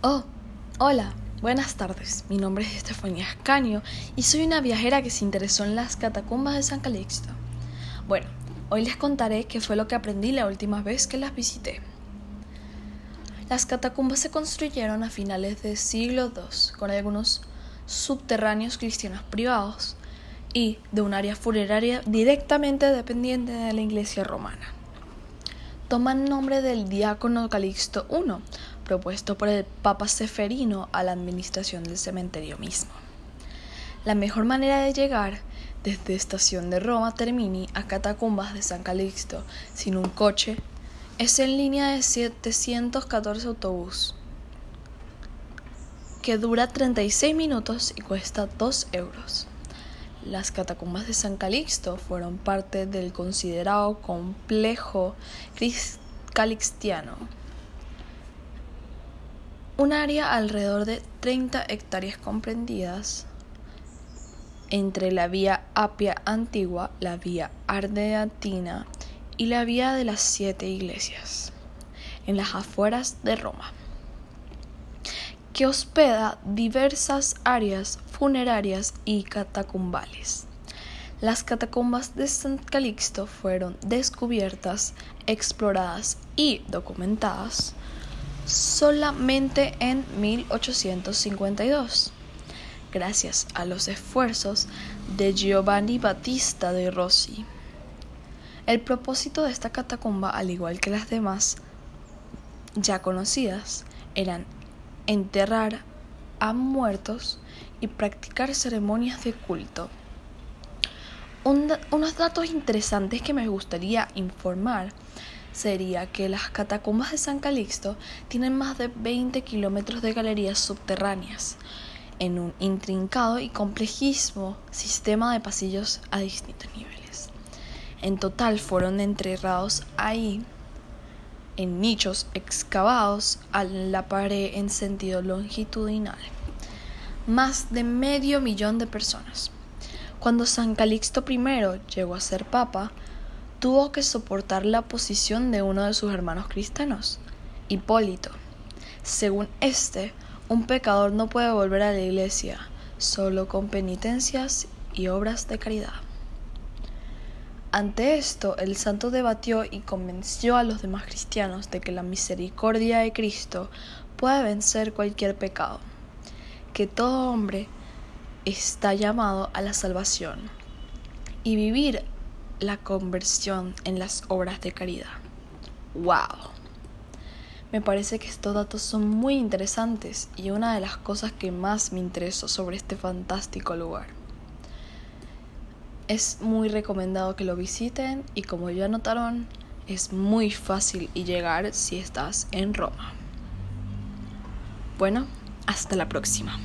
Oh, hola, buenas tardes. Mi nombre es Estefanía Escaño y soy una viajera que se interesó en las catacumbas de San Calixto. Bueno, hoy les contaré qué fue lo que aprendí la última vez que las visité. Las catacumbas se construyeron a finales del siglo II con algunos subterráneos cristianos privados y de un área funeraria directamente dependiente de la iglesia romana. Toman nombre del diácono Calixto I, propuesto por el Papa Seferino a la administración del cementerio mismo. La mejor manera de llegar desde Estación de Roma Termini a Catacumbas de San Calixto sin un coche es en línea de 714 autobús, que dura 36 minutos y cuesta 2 euros. Las catacumbas de San Calixto fueron parte del considerado complejo calixtiano un área alrededor de 30 hectáreas comprendidas entre la vía Apia Antigua, la vía Ardeatina y la vía de las siete iglesias, en las afueras de Roma, que hospeda diversas áreas funerarias y catacumbales. Las catacumbas de San Calixto fueron descubiertas, exploradas y documentadas solamente en 1852, gracias a los esfuerzos de Giovanni Battista de Rossi. El propósito de esta catacumba, al igual que las demás ya conocidas, eran enterrar a muertos y practicar ceremonias de culto. unos datos interesantes que me gustaría informar sería que las catacumbas de San Calixto tienen más de 20 kilómetros de galerías subterráneas, en un intrincado y complejísimo sistema de pasillos a distintos niveles. En total fueron enterrados ahí en nichos excavados a la pared en sentido longitudinal. Más de medio millón de personas. Cuando San Calixto I llegó a ser papa, tuvo que soportar la oposición de uno de sus hermanos cristianos, Hipólito. Según este, un pecador no puede volver a la iglesia solo con penitencias y obras de caridad. Ante esto, el santo debatió y convenció a los demás cristianos de que la misericordia de Cristo puede vencer cualquier pecado, que todo hombre está llamado a la salvación y vivir la conversión en las obras de caridad. ¡Wow! Me parece que estos datos son muy interesantes y una de las cosas que más me interesó sobre este fantástico lugar. Es muy recomendado que lo visiten y como ya notaron, es muy fácil y llegar si estás en Roma. Bueno, hasta la próxima.